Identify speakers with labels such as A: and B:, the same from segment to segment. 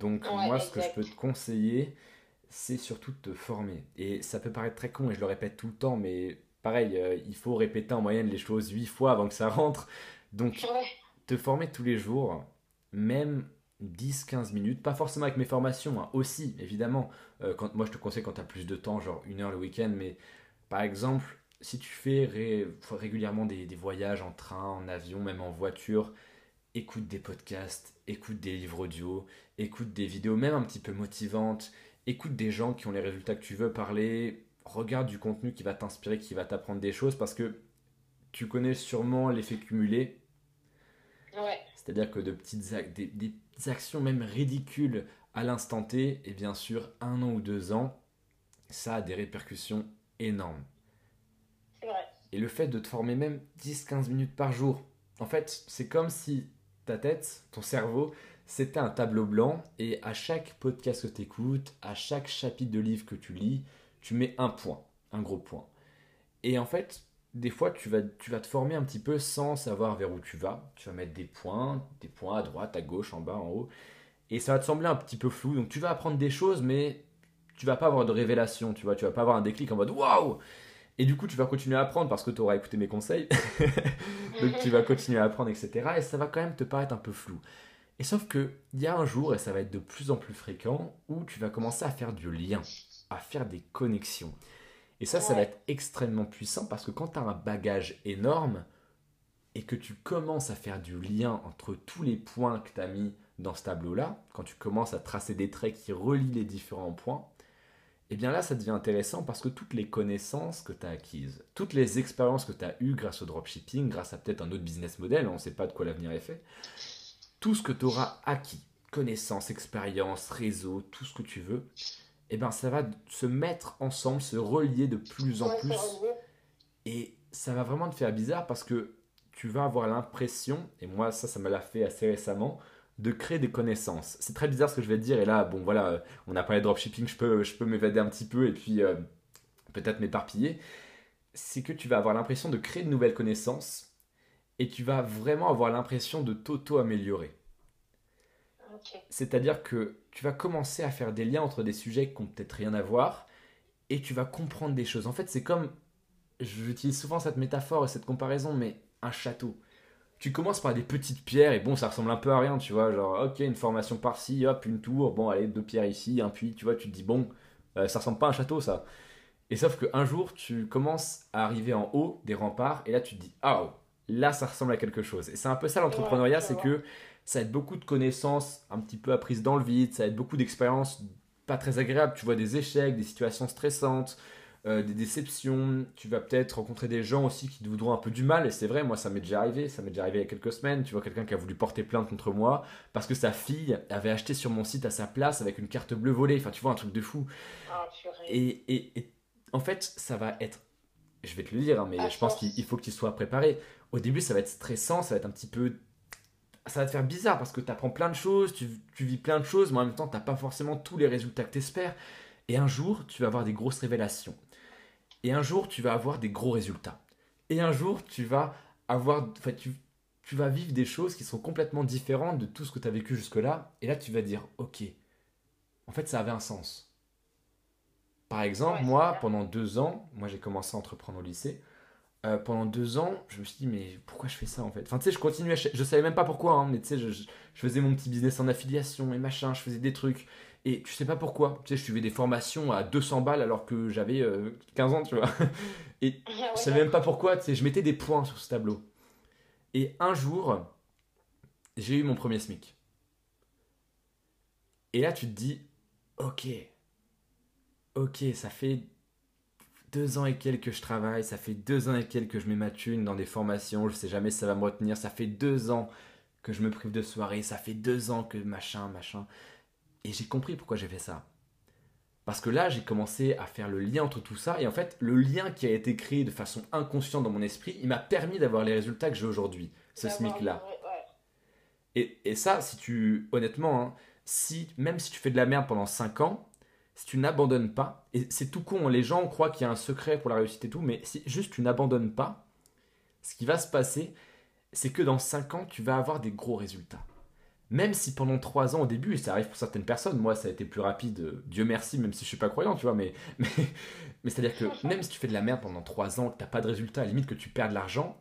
A: Donc moi, ce que je peux te conseiller, c'est surtout de te former. Et ça peut paraître très con, et je le répète tout le temps, mais pareil, euh, il faut répéter en moyenne les choses huit fois avant que ça rentre. Donc, te former tous les jours, même 10-15 minutes, pas forcément avec mes formations, hein, aussi, évidemment. Euh, quand, moi, je te conseille quand tu as plus de temps, genre une heure le week-end, mais par exemple, si tu fais régulièrement des, voyages en train, en avion, même en voiture, écoute des podcasts, écoute des livres audio, écoute des vidéos même un petit peu motivantes, écoute des gens qui ont les résultats que tu veux parler, regarde du contenu qui va t'inspirer, qui va t'apprendre des choses, parce que tu connais sûrement l'effet cumulé. C'est-à-dire que de petites des, des, actions même ridicules à l'instant T, et bien sûr un an ou deux ans, ça a des répercussions énormes. Et le fait de te former même 10-15 minutes par jour, en fait, c'est comme si ta tête, ton cerveau, c'était un tableau blanc et à chaque podcast que tu écoutes, à chaque chapitre de livre que tu lis, tu mets un point, un gros point. Et en fait, des fois, tu vas, tu vas te former un petit peu sans savoir vers où tu vas. Tu vas mettre des points, des points à droite, à gauche, en bas, en haut. Et ça va te sembler un petit peu flou. Donc tu vas apprendre des choses, mais tu vas pas avoir de révélation, tu vois. Tu vas pas avoir un déclic en mode waouh et du coup, tu vas continuer à apprendre parce que tu auras écouté mes conseils. Donc, tu vas continuer à apprendre, etc. Et ça va quand même te paraître un peu flou. Et sauf qu'il y a un jour, et ça va être de plus en plus fréquent, où tu vas commencer à faire du lien, à faire des connexions. Et ça, ça va être extrêmement puissant parce que quand tu as un bagage énorme et que tu commences à faire du lien entre tous les points que tu as mis dans ce tableau-là, quand tu commences à tracer des traits qui relient les différents points, et eh bien là, ça devient intéressant parce que toutes les connaissances que tu as acquises, toutes les expériences que tu as eues grâce au dropshipping, grâce à peut-être un autre business model, on ne sait pas de quoi l'avenir est fait, tout ce que tu auras acquis, connaissances, expériences, réseau, tout ce que tu veux, et eh bien ça va se mettre ensemble, se relier de plus en plus. Et ça va vraiment te faire bizarre parce que tu vas avoir l'impression, et moi ça, ça me l'a fait assez récemment, de créer des connaissances. C'est très bizarre ce que je vais te dire, et là, bon voilà, euh, on a parlé de dropshipping, je peux, je peux m'évader un petit peu et puis euh, peut-être m'éparpiller. C'est que tu vas avoir l'impression de créer de nouvelles connaissances et tu vas vraiment avoir l'impression de t'auto-améliorer. C'est-à-dire que tu vas commencer à faire des liens entre des sujets qui n'ont peut-être rien à voir et tu vas comprendre des choses. En fait, c'est comme, j'utilise souvent cette métaphore et cette comparaison, mais un château tu commences par des petites pierres et bon, ça ressemble un peu à rien, tu vois. Genre, ok, une formation par-ci, hop, une tour, bon, allez, deux pierres ici, un puits, tu vois. Tu te dis, bon, euh, ça ressemble pas à un château, ça. Et sauf qu'un jour, tu commences à arriver en haut des remparts et là, tu te dis, ah, oh, là, ça ressemble à quelque chose. Et c'est un peu ça l'entrepreneuriat, c'est que ça être beaucoup de connaissances un petit peu apprises dans le vide, ça être beaucoup d'expériences pas très agréables. Tu vois des échecs, des situations stressantes. Euh, des déceptions, tu vas peut-être rencontrer des gens aussi qui te voudront un peu du mal, et c'est vrai, moi ça m'est déjà arrivé, ça m'est déjà arrivé il y a quelques semaines, tu vois quelqu'un qui a voulu porter plainte contre moi parce que sa fille avait acheté sur mon site à sa place avec une carte bleue volée, enfin tu vois un truc de fou. Ah, et, et, en fait, ça va être, je vais te le dire, hein, mais je pense qu'il faut que tu sois préparé. Au début, ça va être stressant, ça va être un petit peu ça va te faire bizarre parce que tu apprends plein de choses, tu, tu, vis plein de choses, mais en même temps, tu n'as pas forcément tous les résultats que tu espères. Et un jour, tu vas avoir des grosses révélations. Et un jour, tu vas avoir des gros résultats. Et un jour, tu vas avoir, enfin, tu, tu vas vivre des choses qui sont complètement différentes de tout ce que tu as vécu jusque-là. Et là, tu vas dire, ok, en fait, ça avait un sens. Par exemple, moi, pendant deux ans, moi j'ai commencé à entreprendre au lycée. Euh, pendant deux ans, je me suis dit, mais pourquoi je fais ça en fait? Enfin, tu sais, je continuais, je savais même pas pourquoi, hein, mais tu sais, je, je, faisais mon petit business en affiliation et machin, je faisais des trucs. Et tu sais pas pourquoi. Tu sais, je suivais des formations à 200 balles alors que j'avais 15 euh, ans, tu vois. Et je savais même pas pourquoi. Tu sais, je mettais des points sur ce tableau. Et un jour, j'ai eu mon premier SMIC. Et là, tu te dis, ok, ok, ça fait deux ans et quelques que je travaille, ça fait deux ans et quelques que je mets ma thune dans des formations, je sais jamais si ça va me retenir, ça fait deux ans que je me prive de soirée, ça fait deux ans que machin, machin. Et j'ai compris pourquoi j'ai fait ça. Parce que là, j'ai commencé à faire le lien entre tout ça. Et en fait, le lien qui a été créé de façon inconsciente dans mon esprit, il m'a permis d'avoir les résultats que j'ai aujourd'hui. Ce SMIC-là. Et, et, ça, si tu. Honnêtement, hein, si, même si tu fais de la merde pendant 5 ans, si tu n'abandonnes pas, et c'est tout con, les gens croient qu'il y a un secret pour la réussite et tout, mais si juste tu n'abandonnes pas, ce qui va se passer, c'est que dans 5 ans, tu vas avoir des gros résultats. Même si pendant trois ans au début, et ça arrive pour certaines personnes, moi ça a été plus rapide, euh, Dieu merci, même si je suis pas croyant, tu vois, mais, mais, mais c'est-à-dire que même si tu fais de la merde pendant trois ans, que t'as pas de résultat, à la limite que tu perds de l'argent,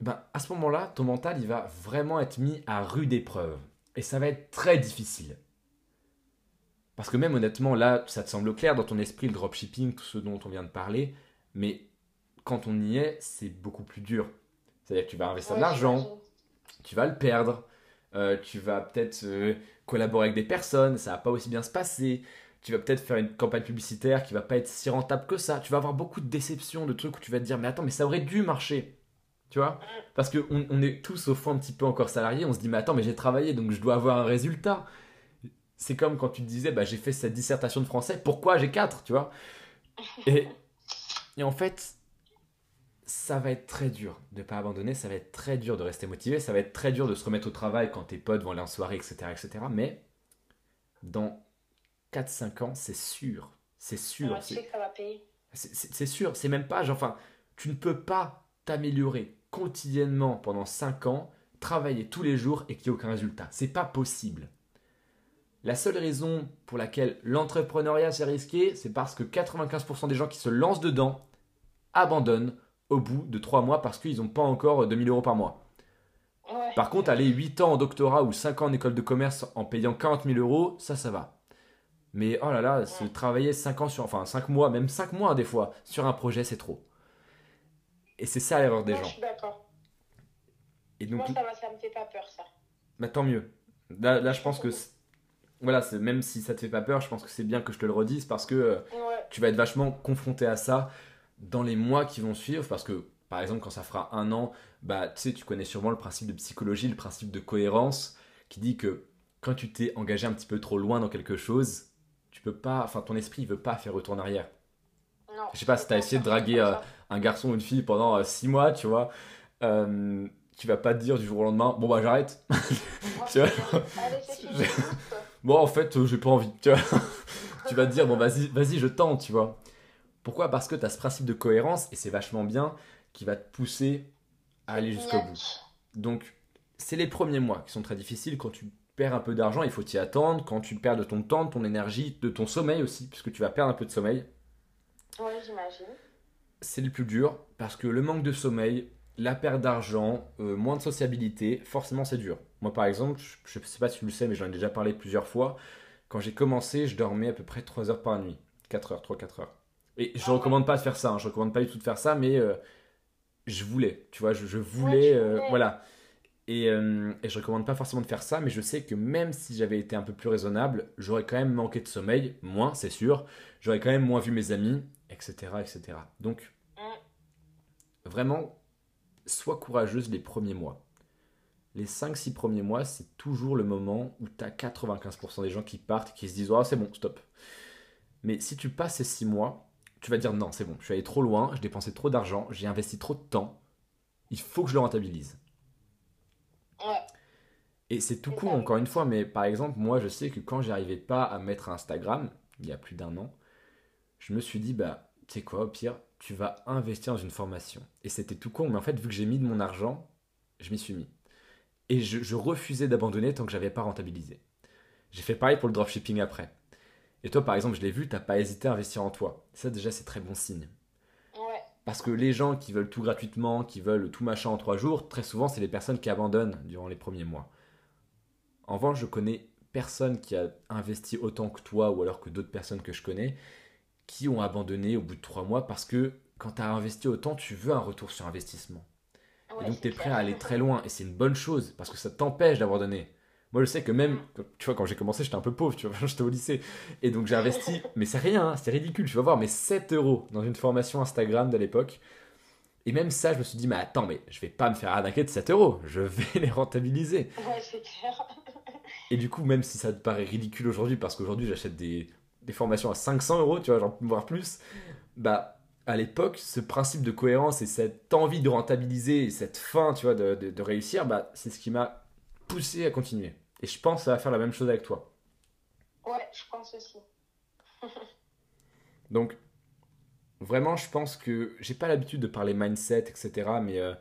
A: ben, à ce moment-là, ton mental, il va vraiment être mis à rude épreuve. Et ça va être très difficile. Parce que même honnêtement, là, ça te semble clair dans ton esprit, le dropshipping, tout ce dont on vient de parler, mais quand on y est, c'est beaucoup plus dur. C'est-à-dire que tu vas investir de l'argent, tu vas le perdre, euh, tu vas peut-être euh, collaborer avec des personnes, ça va pas aussi bien se passer, tu vas peut-être faire une campagne publicitaire qui va pas être si rentable que ça, tu vas avoir beaucoup de déceptions, de trucs où tu vas te dire mais attends mais ça aurait dû marcher, tu vois? Parce qu'on on est tous au fond un petit peu encore salariés, on se dit mais attends mais j'ai travaillé donc je dois avoir un résultat. C'est comme quand tu te disais bah j'ai fait cette dissertation de français, pourquoi j'ai 4, tu vois? Et, et en fait ça va être très dur de ne pas abandonner, ça va être très dur de rester motivé, ça va être très dur de se remettre au travail quand tes potes vont aller en soirée, etc. etc. mais dans 4-5 ans, c'est sûr. C'est sûr. C'est sûr, c'est même pas, genre, enfin, tu ne peux pas t'améliorer quotidiennement pendant 5 ans, travailler tous les jours et qu'il n'y ait aucun résultat. C'est pas possible. La seule raison pour laquelle l'entrepreneuriat c'est risqué, c'est parce que 95% des gens qui se lancent dedans abandonnent au bout de 3 mois parce qu'ils n'ont pas encore 2000 euros par mois. Par contre, aller 8 ans en doctorat ou 5 ans en école de commerce en payant 40 000 euros, ça, ça va. Mais oh là là, se travailler 5 ans sur, enfin 5 mois, même 5 mois des fois, sur un projet, c'est trop. Et c'est ça l'erreur des gens. Je
B: suis d'accord. Et donc, Moi, ça, va, ça me fait pas peur, ça.
A: Bah, tant mieux. Là, là je pense que. Voilà, même si ça te fait pas peur, je pense que c'est bien que je te le redise parce que euh, tu vas être vachement confronté à ça dans les mois qui vont suivre, parce que par exemple quand ça fera un an, bah tu sais, tu connais sûrement le principe de psychologie, le principe de cohérence, qui dit que quand tu t'es engagé un petit peu trop loin dans quelque chose, tu peux pas, enfin ton esprit il veut pas faire retour en arrière. Non, je sais pas si tu as essayé de draguer euh, un garçon ou une fille pendant 6 euh, mois, tu vois. Euh, tu vas pas te dire du jour au lendemain, bon bah j'arrête. bon en fait j'ai pas envie, tu vois. tu vas te dire bon vas-y, vas-y je tente, tu vois. Pourquoi? Parce que tu as ce principe de cohérence, et c'est vachement bien, qui va te pousser à aller jusqu'au bout. Donc, c'est les premiers mois qui sont très difficiles. Quand tu perds un peu d'argent, il faut t'y attendre. Quand tu perds de ton temps, de ton énergie, de ton sommeil aussi, puisque tu vas perdre un peu de sommeil.
B: Oui, j'imagine.
A: C'est le plus dur, parce que le manque de sommeil, la perte d'argent, euh, moins de sociabilité, forcément c'est dur. Moi par exemple, je ne sais pas si tu le sais, mais j'en ai déjà parlé plusieurs fois. Quand j'ai commencé, je dormais à peu près 3 heures par nuit. 4 heures, 3-4 heures. Et je recommande pas de faire ça, hein. je recommande pas du tout de faire ça, mais euh, je voulais, tu vois, je, voulais, euh, voilà. Et, euh, et, je recommande pas forcément de faire ça, mais je sais que même si j'avais été un peu plus raisonnable, j'aurais quand même manqué de sommeil, moins, c'est sûr. J'aurais quand même moins vu mes amis, etc., etc. Donc, vraiment, sois courageuse les premiers mois. Les 5-6 premiers mois, c'est toujours le moment où tu as 95% des gens qui partent, qui se disent Oh, c'est bon, stop. Mais si tu passes ces 6 mois, tu vas dire non, c'est bon, je suis allé trop loin, je dépensé trop d'argent, j'ai investi trop de temps, il faut que je le rentabilise. Ouais. Et c'est tout court, encore une fois, mais par exemple, moi, je sais que quand j'arrivais pas à mettre Instagram, il y a plus d'un an, je me suis dit, bah, tu sais quoi, au pire, tu vas investir dans une formation. Et c'était tout con, mais en fait, vu que j'ai mis de mon argent, je m'y suis mis. Et je, je refusais d'abandonner tant que j'avais pas rentabilisé. J'ai fait pareil pour le dropshipping après. Et toi, par exemple, je l'ai vu, t'as pas hésité à investir en toi. Ça, déjà, c'est très bon signe. Ouais. Parce que les gens qui veulent tout gratuitement, qui veulent tout machin en trois jours, très souvent, c'est les personnes qui abandonnent durant les premiers mois. En revanche, je connais personne qui a investi autant que toi, ou alors que d'autres personnes que je connais, qui ont abandonné au bout de trois mois parce que quand tu as investi autant, tu veux un retour sur investissement. et donc, tu es prêt à aller très loin. Et c'est une bonne chose parce que ça t'empêche d'abandonner. Moi, je sais que même, tu vois, quand j'ai commencé, j'étais un peu pauvre, tu vois, j'étais au lycée. Et donc, j'ai investi, mais c'est rien, hein, c'est ridicule, tu vas voir, mais 7 euros dans une formation Instagram de l'époque. Et même ça, je me suis dit, mais attends, mais je vais pas me faire arnaquer de 7 euros, je vais les rentabiliser.
B: Ouais, c'est clair.
A: Et du coup, même si ça te paraît ridicule aujourd'hui, parce qu'aujourd'hui, j'achète des, des, formations à 500 euros, tu vois, genre, voire plus, bah, à l'époque, ce principe de cohérence et cette envie de rentabiliser et cette fin, tu vois, de, de, de réussir, bah, c'est ce qui m'a poussé à continuer. Et je pense que ça va faire la même chose avec toi.
B: Ouais, je pense aussi.
A: Donc, vraiment, je pense que j'ai pas l'habitude de parler mindset, etc. Mais euh,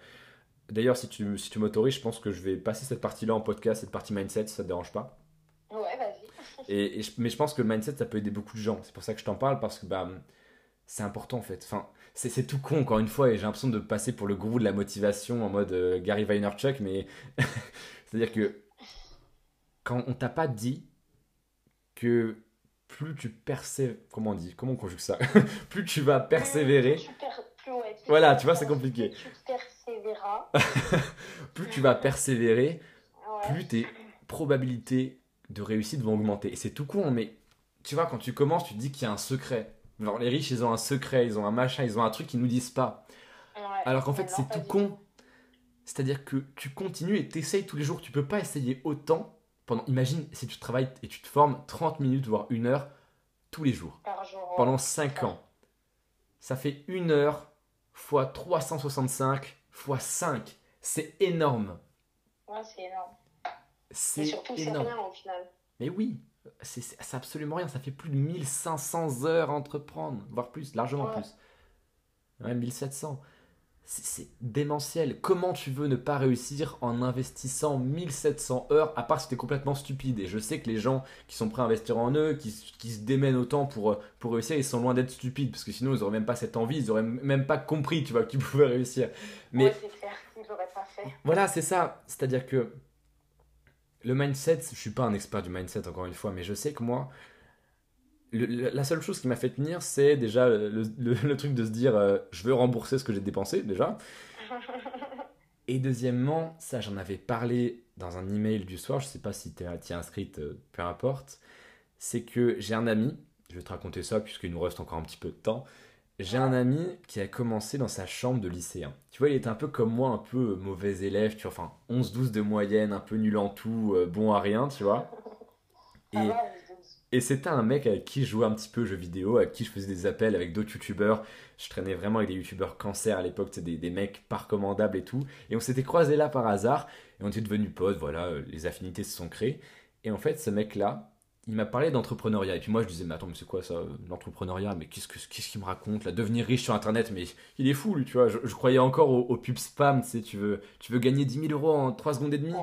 A: D'ailleurs, si tu, si tu m'autorises, je pense que je vais passer cette partie-là en podcast, cette partie mindset, si ça te dérange pas.
B: Ouais, vas-y.
A: Et, mais je pense que le mindset, ça peut aider beaucoup de gens. C'est pour ça que je t'en parle, parce que bah, c'est important en fait. Enfin, c'est tout con encore une fois, et j'ai l'impression de passer pour le gourou de la motivation en mode euh, Gary Vaynerchuk, mais c'est-à-dire que quand on t'a pas dit que plus tu persévères, comment on dit, comment on conjugue ça Plus tu vas persévérer. voilà, tu vois, c'est compliqué. Plus tu persévéras. plus tu vas persévérer, plus tes probabilités de réussite vont augmenter. Et c'est tout con, mais tu vois, quand tu commences, tu te dis qu'il y a un secret. Genre, les riches, ils ont un secret, ils ont un machin, ils ont un truc qu'ils nous disent pas. Alors qu'en fait, c'est tout con. C'est-à-dire que tu continues et tu essayes tous les jours. Tu peux pas essayer autant pendant. Imagine si tu travailles et tu te formes 30 minutes, voire une heure tous les jours. pendant 5 ans. Ça fait une heure fois 365 fois 5. C'est énorme.
B: Ouais, c'est énorme. C'est surtout, c'est rien au final.
A: Mais oui, c'est absolument rien. Ça fait plus de 1500 heures à entreprendre, voire plus, largement plus. Ouais, 1700. C'est démentiel. Comment tu veux ne pas réussir en investissant 1700 heures, à part si t'es complètement stupide? Et je sais que les gens qui sont prêts à investir en eux, qui, qui se démènent autant pour, pour réussir, ils sont loin d'être stupides, parce que sinon ils auraient même pas cette envie, ils auraient même pas compris, tu vois, que tu pouvais réussir.
B: Mais ouais, c'est clair, ils pas fait.
A: Voilà, c'est ça. C'est-à-dire que le mindset, je suis pas un expert du mindset encore une fois, mais je sais que moi, la seule chose qui m'a fait tenir, c'est déjà le, truc de se dire euh, je veux rembourser ce que j'ai dépensé déjà. Et deuxièmement, ça j'en avais parlé dans un email du soir, je sais pas si tu es, inscrite, euh, peu importe, c'est que j'ai un ami, je vais te raconter ça puisqu'il nous reste encore un petit peu de temps, j'ai un ami qui a commencé dans sa chambre de lycéen. Tu vois, il était un peu comme moi, un peu mauvais élève, tu vois, enfin 11-12 de moyenne, un peu nul en tout, euh, bon à rien, tu vois. Et, et c'était un mec avec qui je jouais un petit peu aux jeux vidéo, avec qui je faisais des appels avec d'autres youtubeurs. Je traînais vraiment avec des youtubeurs cancer à l'époque, des, des mecs pas recommandables et tout. Et on s'était croisés là par hasard, et on était devenus potes, voilà, euh, les affinités se sont créées. Et en fait, ce mec-là, il m'a parlé d'entrepreneuriat. Et puis moi, je disais, mais attends, mais c'est quoi ça, l'entrepreneuriat? Mais qu'est-ce qu'il me raconte là? Devenir riche sur Internet, mais il est fou, lui, tu vois. Je, croyais encore au, au, pub spam, tu sais, tu veux, tu veux gagner 10 000 euros en 3 secondes et demie?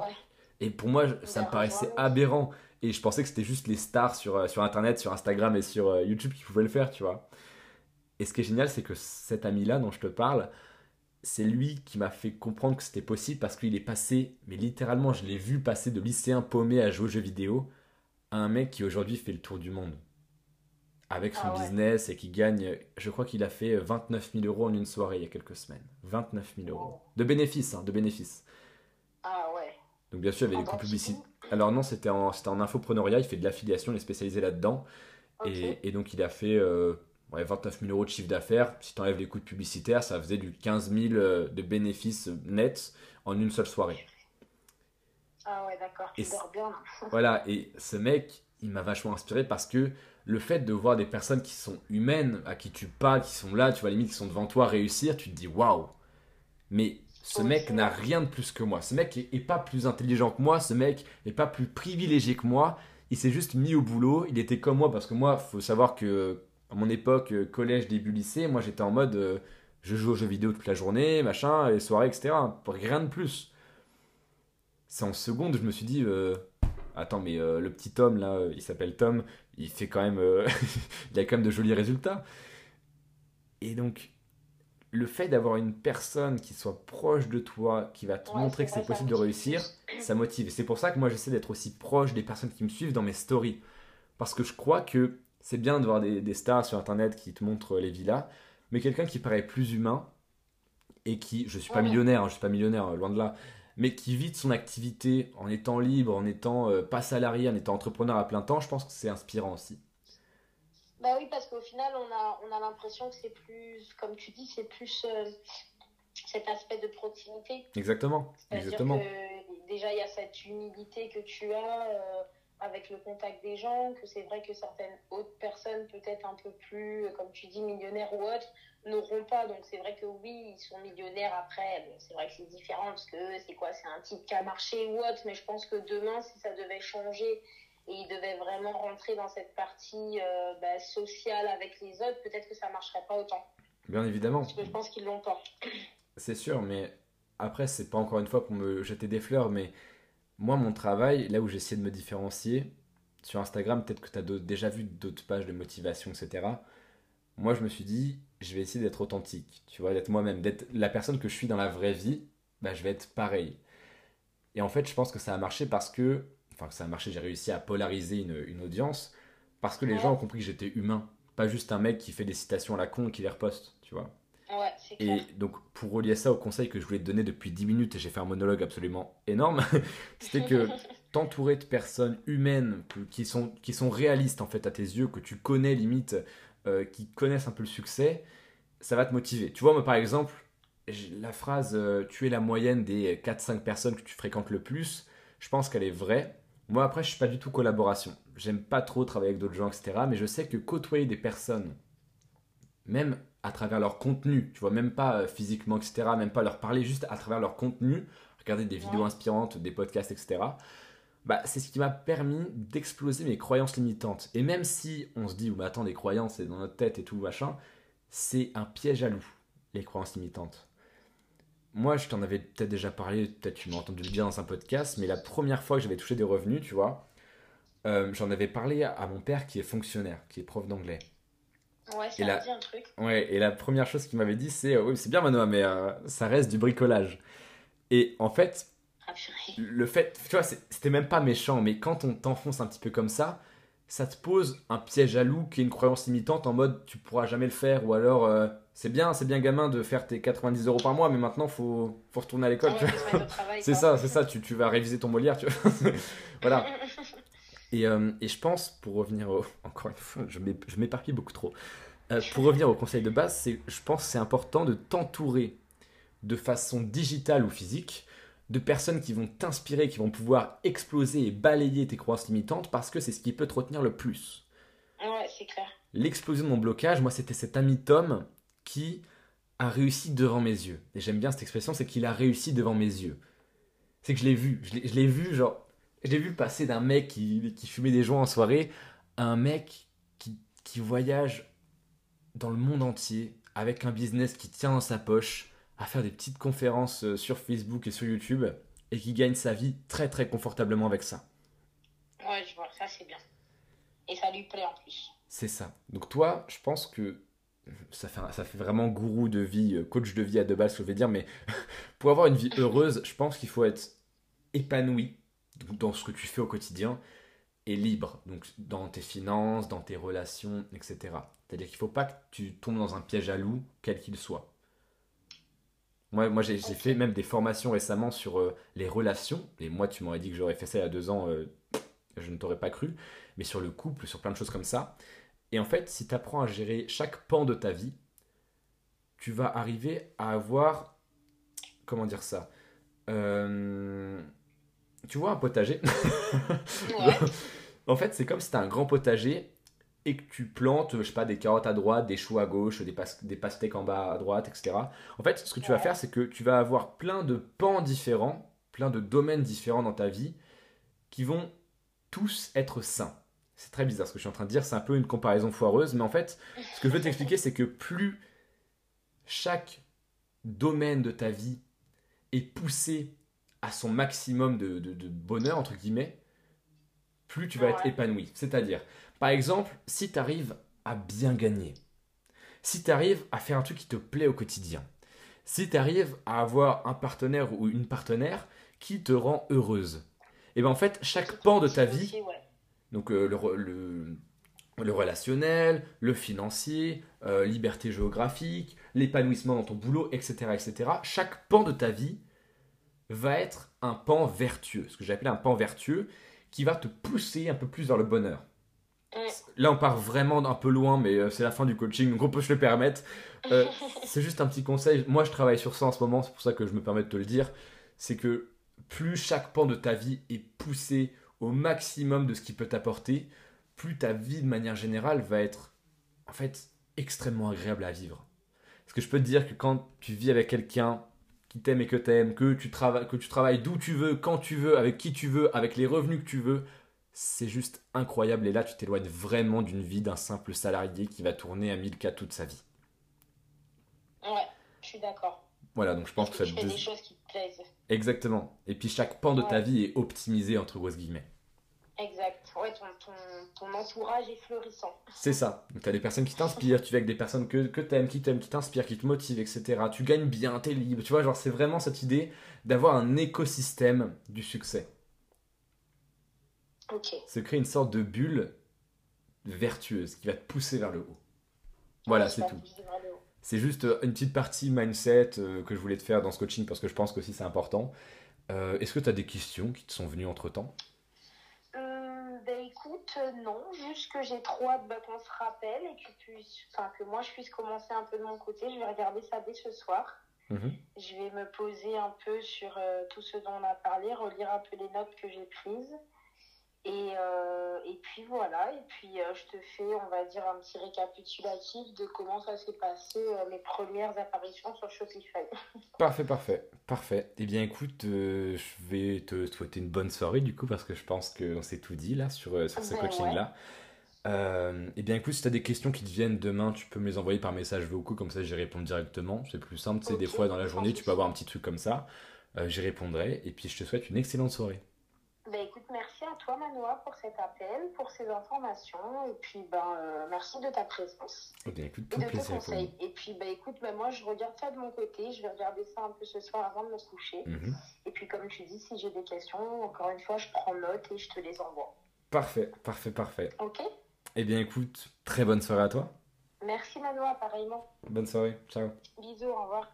A: Et pour moi, ça me paraissait aberrant. Et je pensais que c'était juste les stars sur, euh, sur Internet, sur Instagram et sur euh, YouTube qui pouvaient le faire, tu vois. Et ce qui est génial, c'est que cet ami-là dont je te parle, c'est lui qui m'a fait comprendre que c'était possible parce qu'il est passé, mais littéralement, je l'ai vu passer de lycéen paumé à jouer aux jeux vidéo un mec qui aujourd'hui fait le tour du monde avec son ah business et qui gagne, je crois qu'il a fait 29 000 euros en une soirée il y a quelques semaines. 29 000 euros. De bénéfices, hein, de bénéfices.
B: Ah ouais.
A: Donc bien sûr, il y avait des coûts publicitaires. Alors non, c'était en, en infopreneuriat, il fait de l'affiliation, il est spécialisé là-dedans. Et, donc il a fait euh, ouais, 29 000 euros de chiffre d'affaires. Si tu enlèves les coûts publicitaires, ça faisait du 15 000 euh, de bénéfices nets en une seule soirée.
B: Ah ouais, d'accord, tu dors bien.
A: voilà, et ce mec, il m'a vachement inspiré parce que le fait de voir des personnes qui sont humaines, à qui tu parles, qui sont là, tu vois, limite, qui sont devant toi réussir, tu te dis waouh. Mais ce mec n'a rien de plus que moi. Ce mec est, pas plus intelligent que moi. Ce mec n'est pas plus privilégié que moi. Il s'est juste mis au boulot. Il était comme moi parce que moi, faut savoir que à mon époque, collège, début lycée, moi j'étais en mode euh, je joue aux jeux vidéo toute la journée, machin, les soirées, etc. Rien de plus c'est en seconde, je me suis dit, euh, attends, mais euh, le petit Tom, là, il s'appelle Tom, il fait quand même, il a quand même de jolis résultats. Et donc, le fait d'avoir une personne qui soit proche de toi, qui va te montrer que c'est possible de réussir, ça motive. Et c'est pour ça que moi, j'essaie d'être aussi proche des personnes qui me suivent dans mes stories. Parce que je crois que c'est bien de voir des, stars sur Internet qui te montrent les villas, mais quelqu'un qui paraît plus humain et qui, je suis pas millionnaire, je hein, je suis pas millionnaire, loin de là, mais qui vit de son activité en étant libre, en étant euh, pas salarié, en étant entrepreneur à plein temps, je pense que c'est inspirant aussi.
B: Bah oui, parce qu'au final, on a, on a l'impression que c'est plus, comme tu dis, c'est plus euh, cet aspect de proximité.
A: Exactement. Exactement.
B: Que, déjà, il y a cette humilité que tu as. Euh, avec le contact des gens, que c'est vrai que certaines autres personnes, peut-être un peu plus, comme tu dis, millionnaires ou autres, n'auront pas. Donc c'est vrai que oui, ils sont millionnaires après. c'est vrai que c'est différent parce que c'est quoi? C'est un type qui a marché ou autre. Mais je pense que demain, si ça devait changer et ils devaient vraiment rentrer dans cette partie euh, bah, sociale avec les autres, peut-être que ça marcherait pas autant.
A: Bien évidemment.
B: Parce que je pense qu'ils l'ont pas.
A: C'est sûr, mais après, c'est pas encore une fois pour me jeter des fleurs, mais moi, mon travail, là où j'essaie de me différencier, sur Instagram, peut-être que tu as déjà vu d'autres pages de motivation, etc. Moi, je me suis dit, je vais essayer d'être authentique, tu vois, d'être moi-même, d'être la personne que je suis dans la vraie vie, bah, je vais être pareil. Et en fait, je pense que ça a marché parce que, enfin, que ça a marché, j'ai réussi à polariser une, une audience parce que les gens ont compris que j'étais humain, pas juste un mec qui fait des citations à la con et qui les reposte, tu vois.
B: Ouais,
A: et donc, pour relier ça au conseil que je voulais te donner depuis 10 minutes, et j'ai fait un monologue absolument énorme, c'était que t'entourer de personnes humaines qui, sont, qui sont réalistes en fait à tes yeux, que tu connais limite, euh, qui connaissent un peu le succès, ça va te motiver. Tu vois, moi par exemple, la phrase euh, tu es la moyenne des 4-5 personnes que tu fréquentes le plus, je pense qu'elle est vraie. Moi après, je suis pas du tout collaboration. J'aime pas trop travailler avec d'autres gens, etc. Mais je sais que côtoyer des personnes, même à travers leur contenu, tu vois, même pas euh, physiquement, etc., même pas leur parler, juste à travers leur contenu, regarder des vidéos inspirantes, des podcasts, etc., bah, c'est ce qui m'a permis d'exploser mes croyances limitantes. Et même si on se dit, oh, bah, attends, des croyances, c'est dans notre tête et tout, machin, c'est un piège à loup, les croyances limitantes. Moi, je t'en avais peut-être déjà parlé, peut-être tu m'as entendu le dire dans un podcast, mais la première fois que j'avais touché des revenus, tu vois, euh, j'en avais parlé à mon père qui est fonctionnaire, qui est prof d'anglais.
B: Ouais, ça a dit un truc.
A: Ouais, et la première chose qu'il m'avait dit, c'est Oui, c'est bien, Manoa, mais euh, ça reste du bricolage. Et en fait, ah, le fait, tu vois, c'était même pas méchant, mais quand on t'enfonce un petit peu comme ça, ça te pose un piège à loup qui est une croyance limitante en mode tu pourras jamais le faire, ou alors euh, c'est bien, c'est bien gamin de faire tes 90 euros par mois, mais maintenant faut, faut retourner à l'école. c'est ça, c'est ça, tu, tu, vas réviser ton Molière, tu vois. voilà. Et, euh, et, je pense, pour revenir au, encore une fois, je m'éparpille beaucoup trop. Euh, pour revenir au conseil de base, c'est, je pense que c'est important de t'entourer de façon digitale ou physique de personnes qui vont t'inspirer, qui vont pouvoir exploser et balayer tes croyances limitantes parce que c'est ce qui peut te retenir le plus.
B: Ouais, c'est clair.
A: L'explosion de mon blocage, moi, c'était cet ami Tom qui a réussi devant mes yeux. Et j'aime bien cette expression, c'est qu'il a réussi devant mes yeux. C'est que je l'ai vu, je l'ai vu, genre, je l'ai vu passer d'un mec qui, qui, fumait des joints en soirée à un mec qui, qui voyage dans le monde entier avec un business qui tient dans sa poche, à faire des petites conférences euh, sur Facebook et sur YouTube et qui gagne sa vie très très confortablement avec ça.
B: Ouais, je vois, ça c'est bien. Et ça lui plaît en plus.
A: C'est ça. Donc toi, je pense que ça fait, ça fait vraiment gourou de vie, euh, coach de vie à deux balles, ce que je vais dire, mais pour avoir une vie heureuse, je pense qu'il faut être épanoui dans ce que tu fais au quotidien et libre, donc dans tes finances, dans tes relations, etc. C'est-à-dire qu'il ne faut pas que tu tombes dans un piège à loup, quel qu'il soit. Moi, moi j'ai fait même des formations récemment sur euh, les relations, et moi tu m'aurais dit que j'aurais fait ça il y a deux ans, euh, je ne t'aurais pas cru, mais sur le couple, sur plein de choses comme ça. Et en fait, si tu apprends à gérer chaque pan de ta vie, tu vas arriver à avoir, comment dire ça, euh, tu vois un potager? En fait, c'est comme si tu un grand potager et que tu plantes, je sais pas, des carottes à droite, des choux à gauche, des, des pastèques en bas à droite, etc. En fait, ce que tu vas faire, c'est que tu vas avoir plein de pans différents, plein de domaines différents dans ta vie qui vont tous être sains. C'est très bizarre ce que je suis en train de dire, c'est un peu une comparaison foireuse, mais en fait, ce que je veux t'expliquer, c'est que plus chaque domaine de ta vie est poussé à son maximum de, bonheur, entre guillemets, plus tu vas être épanoui. C'est-à-dire, par exemple, si tu arrives à bien gagner, si tu arrives à faire un truc qui te plaît au quotidien, si tu arrives à avoir un partenaire ou une partenaire qui te rend heureuse, et bien en fait, chaque pan de ta vie, donc euh, le, le, relationnel, le financier, euh, liberté géographique, l'épanouissement dans ton boulot, etc., etc., chaque pan de ta vie va être un pan vertueux, ce que j'appelle un pan vertueux, qui va te pousser un peu plus vers le bonheur. Là, on part vraiment un peu loin, mais euh, c'est la fin du coaching, donc on peut se le permettre. Euh, c'est juste un petit conseil. Moi, je travaille sur ça en ce moment, c'est pour ça que je me permets de te le dire. C'est que plus chaque pan de ta vie est poussé au maximum de ce qu'il peut t'apporter, plus ta vie de manière générale va être en fait extrêmement agréable à vivre. Parce que je peux te dire que quand tu vis avec quelqu'un qui t'aime et que t'aimes, que tu travailles, que tu travailles d'où tu veux, quand tu veux, avec qui tu veux, avec les revenus que tu veux, c'est juste incroyable. Et là, tu t'éloignes vraiment d'une vie d'un simple salarié qui va tourner à 1000 cas toute sa vie.
B: Ouais, je suis d'accord.
A: Voilà, donc je pense que,
B: ça tu fais des choses qui te
A: Exactement. Et puis chaque pan de ta vie est optimisé entre grosses guillemets.
B: Exact. Ouais, ton, ton, ton entourage est florissant.
A: C'est ça. Tu as des personnes qui t'inspirent, tu vis avec des personnes que, que tu aimes, qui t'aiment, qui t'inspirent, qui te motivent, etc. Tu gagnes bien, tu es libre. Tu vois, genre, c'est vraiment cette idée d'avoir un écosystème du succès.
B: Ok.
A: Se créer une sorte de bulle vertueuse qui va te pousser vers le haut. Voilà, c'est tout. C'est juste euh, une petite partie mindset euh, que je voulais te faire dans ce coaching parce que je pense que aussi c'est important. Euh, est-ce que tu as des questions qui te sont venues entre temps
B: écoute, non, juste que j'ai trop hâte bah, qu'on se rappelle et que, puisse, que moi je puisse commencer un peu de mon côté. Je vais regarder ça dès ce soir. Mhm. Je vais me poser un peu sur tout ce dont on a parlé, relire un peu les notes que j'ai prises. Et, euh, et puis voilà, et puis euh, je te fais, on va dire, un petit récapitulatif de comment ça s'est passé, euh, mes premières apparitions sur Shopify.
A: Parfait, parfait, parfait. Eh bien écoute, je vais te souhaiter une bonne soirée du coup, parce que je pense qu'on s'est tout dit là sur, sur ce ben coaching-là. eh bien écoute, si tu as des questions qui te viennent demain, tu peux me les envoyer par message vocaux, comme ça j'y réponds directement. C'est plus simple, tu sais, des fois dans la journée, tu peux avoir un petit truc comme ça. j'y répondrai, et puis je te souhaite une excellente soirée.
B: Pour cet appel, pour ces informations et puis ben euh, merci de ta présence
A: eh bien, écoute, et de tes conseils.
B: Et puis ben écoute, ben, moi je regarde ça de mon côté, je vais regarder ça un peu ce soir avant de me coucher. Mhm. Et puis comme tu dis, si j'ai des questions, encore une fois, je prends note et je te les envoie.
A: Parfait, parfait, parfait.
B: Ok.
A: Eh bien écoute, très bonne soirée à toi.
B: Merci Manoa, pareillement.
A: Bonne soirée, ciao.
B: Bisous, au revoir.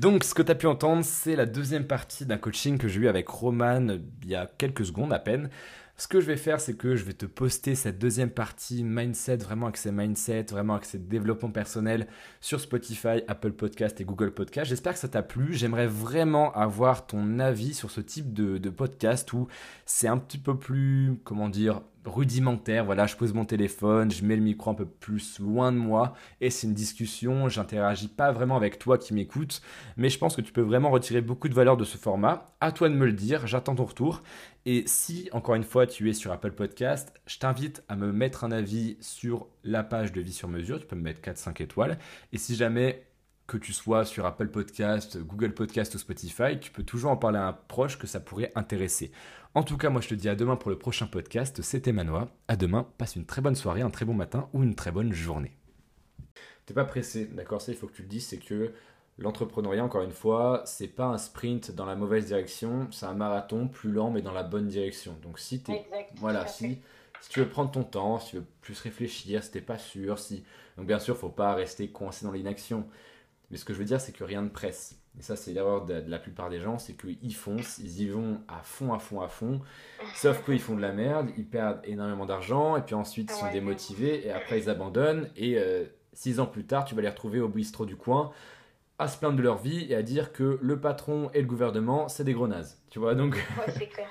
A: Donc, ce que tu as pu entendre, c'est la deuxième partie d'un coaching que j'ai eu avec Roman il y a quelques secondes à peine. Ce que je vais faire, c'est que je vais te poster cette deuxième partie mindset, vraiment accès mindset, vraiment accès développement personnel sur Spotify, Apple Podcast et Google Podcast. J'espère que ça t'a plu. J'aimerais vraiment avoir ton avis sur ce type de, de podcast où c'est un petit peu plus, comment dire, rudimentaire. Voilà, je pose mon téléphone, je mets le micro un peu plus loin de moi et c'est une discussion. J'interagis pas vraiment avec toi qui m'écoutes, mais je pense que tu peux vraiment retirer beaucoup de valeur de ce format. À toi de me le dire, j'attends ton retour. Et si, encore une fois, tu es sur Apple Podcast, je t'invite à me mettre un avis sur la page de Vie sur mesure. Tu peux me mettre 4-5 étoiles. Et si jamais que tu sois sur Apple Podcast, Google Podcast ou Spotify, tu peux toujours en parler à un proche que ça pourrait intéresser. En tout cas, moi je te dis à demain pour le prochain podcast. C'était Manoa. À demain, passe une très bonne soirée, un très bon matin ou une très bonne journée. T'es pas pressé, d'accord Ça, il faut que tu le dises, c'est que l'entrepreneuriat, encore une fois, c'est pas un sprint dans la mauvaise direction, c'est un marathon plus lent mais dans la bonne direction. Donc si tu voilà, si, si tu veux prendre ton temps, si tu veux plus réfléchir, si t'es pas sûr, si donc bien sûr, faut pas rester coincé dans l'inaction. Mais ce que je veux dire, c'est que rien ne presse. Et ça, c'est l'erreur de, la plupart des gens, c'est qu'ils foncent, ils y vont à fond, à fond, à fond. Sauf qu'ils font de la merde, ils perdent énormément d'argent, et puis ensuite ils sont démotivés, et après ils abandonnent. Et euh, six ans plus tard, tu vas les retrouver au bistrot du coin à se plaindre de leur vie et à dire que le patron et le gouvernement, c'est des gros nazes. Tu vois, donc.
B: Ouais, c'est clair.